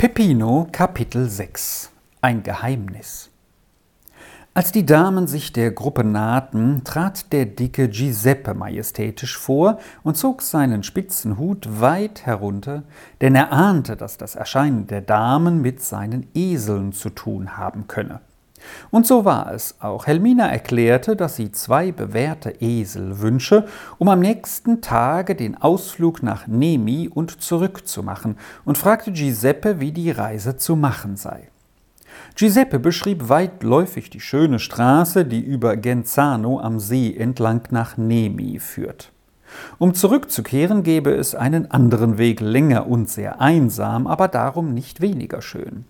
Peppino Kapitel 6 Ein Geheimnis Als die Damen sich der Gruppe nahten, trat der dicke Giuseppe majestätisch vor und zog seinen spitzen Hut weit herunter, denn er ahnte, dass das Erscheinen der Damen mit seinen Eseln zu tun haben könne. Und so war es auch. Helmina erklärte, dass sie zwei bewährte Esel wünsche, um am nächsten Tage den Ausflug nach Nemi und zurückzumachen, und fragte Giuseppe, wie die Reise zu machen sei. Giuseppe beschrieb weitläufig die schöne Straße, die über Genzano am See entlang nach Nemi führt. Um zurückzukehren, gäbe es einen anderen Weg, länger und sehr einsam, aber darum nicht weniger schön.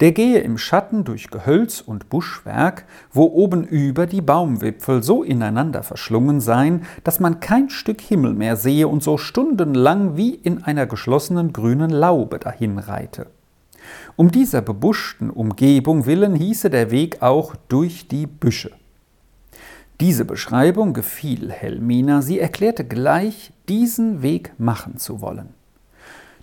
Der gehe im Schatten durch Gehölz und Buschwerk, wo oben über die Baumwipfel so ineinander verschlungen seien, dass man kein Stück Himmel mehr sehe und so stundenlang wie in einer geschlossenen grünen Laube dahinreite. Um dieser bebuschten Umgebung willen hieße der Weg auch durch die Büsche. Diese Beschreibung gefiel Helmina, sie erklärte gleich, diesen Weg machen zu wollen.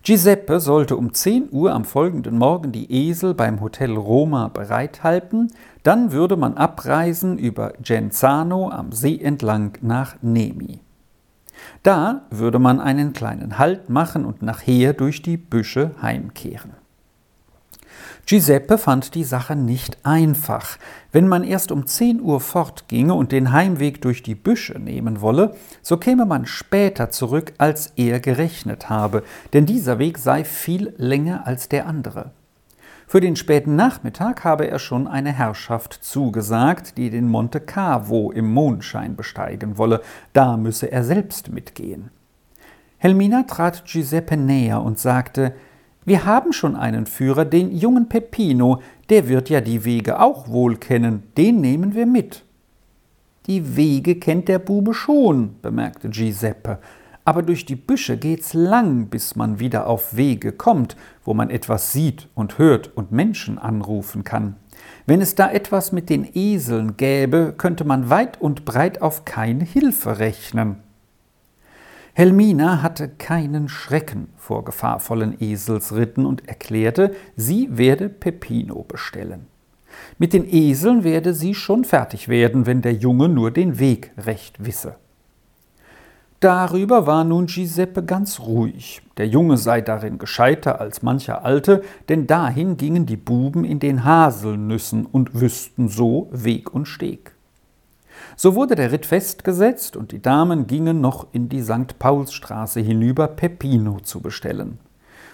Giuseppe sollte um 10 Uhr am folgenden Morgen die Esel beim Hotel Roma bereithalten, dann würde man abreisen über Genzano am See entlang nach Nemi. Da würde man einen kleinen Halt machen und nachher durch die Büsche heimkehren. Giuseppe fand die Sache nicht einfach. Wenn man erst um 10 Uhr fortginge und den Heimweg durch die Büsche nehmen wolle, so käme man später zurück, als er gerechnet habe, denn dieser Weg sei viel länger als der andere. Für den späten Nachmittag habe er schon eine Herrschaft zugesagt, die den Monte Cavo im Mondschein besteigen wolle, da müsse er selbst mitgehen. Helmina trat Giuseppe näher und sagte, wir haben schon einen Führer, den jungen Peppino, der wird ja die Wege auch wohl kennen, den nehmen wir mit. Die Wege kennt der Bube schon, bemerkte Giuseppe, aber durch die Büsche geht's lang, bis man wieder auf Wege kommt, wo man etwas sieht und hört und Menschen anrufen kann. Wenn es da etwas mit den Eseln gäbe, könnte man weit und breit auf keine Hilfe rechnen. Helmina hatte keinen Schrecken vor gefahrvollen Eselsritten und erklärte, sie werde Peppino bestellen. Mit den Eseln werde sie schon fertig werden, wenn der Junge nur den Weg recht wisse. Darüber war nun Giuseppe ganz ruhig. Der Junge sei darin gescheiter als mancher Alte, denn dahin gingen die Buben in den Haselnüssen und wüssten so Weg und Steg. So wurde der Ritt festgesetzt und die Damen gingen noch in die St. Paulsstraße hinüber, Peppino zu bestellen.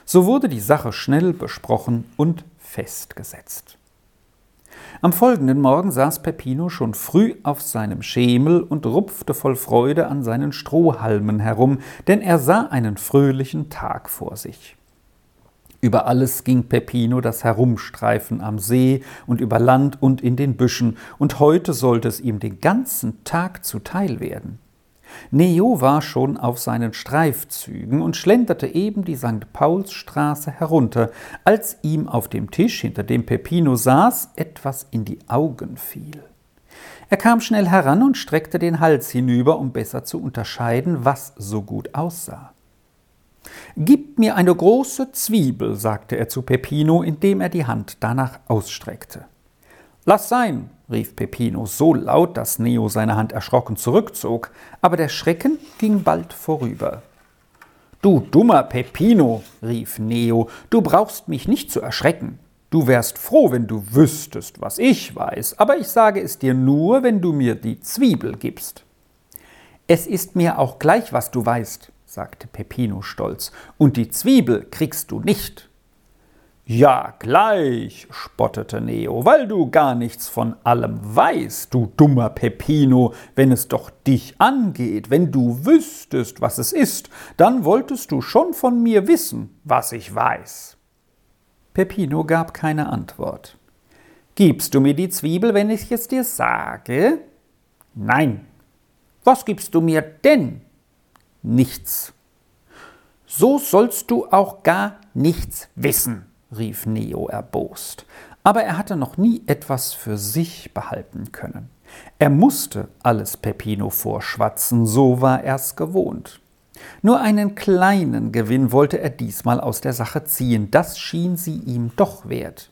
So wurde die Sache schnell besprochen und festgesetzt. Am folgenden Morgen saß Peppino schon früh auf seinem Schemel und rupfte voll Freude an seinen Strohhalmen herum, denn er sah einen fröhlichen Tag vor sich. Über alles ging Peppino das Herumstreifen am See und über Land und in den Büschen, und heute sollte es ihm den ganzen Tag zuteil werden. Neo war schon auf seinen Streifzügen und schlenderte eben die St. Paulsstraße herunter, als ihm auf dem Tisch, hinter dem Peppino saß, etwas in die Augen fiel. Er kam schnell heran und streckte den Hals hinüber, um besser zu unterscheiden, was so gut aussah. Gib mir eine große Zwiebel, sagte er zu Peppino, indem er die Hand danach ausstreckte. Lass sein, rief Peppino so laut, dass Neo seine Hand erschrocken zurückzog, aber der Schrecken ging bald vorüber. Du dummer Peppino, rief Neo, du brauchst mich nicht zu erschrecken. Du wärst froh, wenn du wüsstest, was ich weiß, aber ich sage es dir nur, wenn du mir die Zwiebel gibst. Es ist mir auch gleich, was du weißt, sagte Peppino stolz, und die Zwiebel kriegst du nicht. Ja, gleich, spottete Neo, weil du gar nichts von allem weißt, du dummer Peppino, wenn es doch dich angeht, wenn du wüsstest, was es ist, dann wolltest du schon von mir wissen, was ich weiß. Peppino gab keine Antwort. Gibst du mir die Zwiebel, wenn ich es dir sage? Nein. Was gibst du mir denn? Nichts. So sollst du auch gar nichts wissen, rief Neo erbost. Aber er hatte noch nie etwas für sich behalten können. Er musste alles Peppino vorschwatzen, so war er's gewohnt. Nur einen kleinen Gewinn wollte er diesmal aus der Sache ziehen, das schien sie ihm doch wert.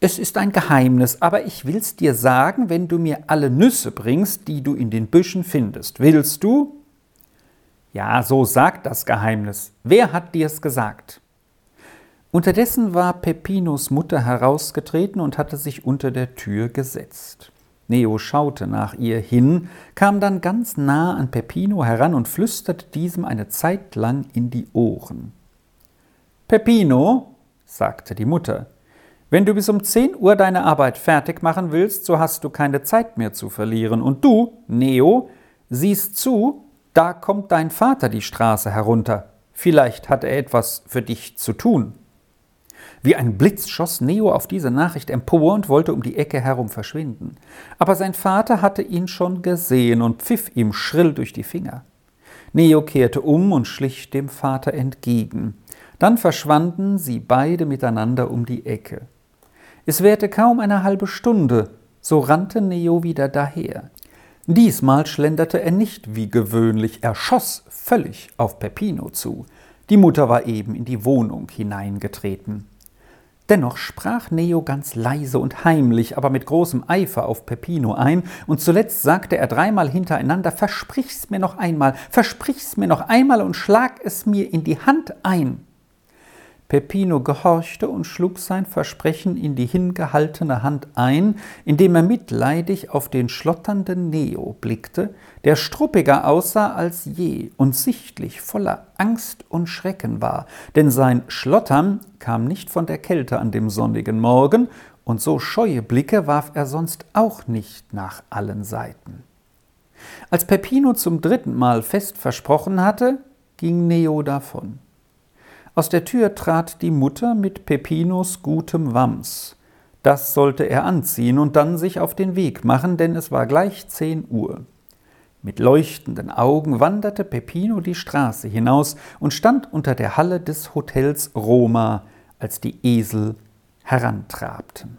Es ist ein Geheimnis, aber ich will's dir sagen, wenn du mir alle Nüsse bringst, die du in den Büschen findest. Willst du? Ja, so sagt das Geheimnis. Wer hat dir's gesagt? Unterdessen war Peppinos Mutter herausgetreten und hatte sich unter der Tür gesetzt. Neo schaute nach ihr hin, kam dann ganz nah an Peppino heran und flüsterte diesem eine Zeit lang in die Ohren. Peppino, sagte die Mutter, wenn du bis um zehn Uhr deine Arbeit fertig machen willst, so hast du keine Zeit mehr zu verlieren. Und du, Neo, siehst zu, da kommt dein Vater die Straße herunter. Vielleicht hat er etwas für dich zu tun. Wie ein Blitz schoss Neo auf diese Nachricht empor und wollte um die Ecke herum verschwinden. Aber sein Vater hatte ihn schon gesehen und pfiff ihm schrill durch die Finger. Neo kehrte um und schlich dem Vater entgegen. Dann verschwanden sie beide miteinander um die Ecke. Es währte kaum eine halbe Stunde, so rannte Neo wieder daher. Diesmal schlenderte er nicht wie gewöhnlich, er schoss völlig auf Peppino zu. Die Mutter war eben in die Wohnung hineingetreten. Dennoch sprach Neo ganz leise und heimlich, aber mit großem Eifer auf Peppino ein, und zuletzt sagte er dreimal hintereinander Versprich's mir noch einmal, versprich's mir noch einmal und schlag es mir in die Hand ein. Peppino gehorchte und schlug sein Versprechen in die hingehaltene Hand ein, indem er mitleidig auf den schlotternden Neo blickte, der struppiger aussah als je und sichtlich voller Angst und Schrecken war, denn sein Schlottern kam nicht von der Kälte an dem sonnigen Morgen, und so scheue Blicke warf er sonst auch nicht nach allen Seiten. Als Peppino zum dritten Mal fest versprochen hatte, ging Neo davon. Aus der Tür trat die Mutter mit Peppinos gutem Wams. Das sollte er anziehen und dann sich auf den Weg machen, denn es war gleich zehn Uhr. Mit leuchtenden Augen wanderte Peppino die Straße hinaus und stand unter der Halle des Hotels Roma, als die Esel herantrabten.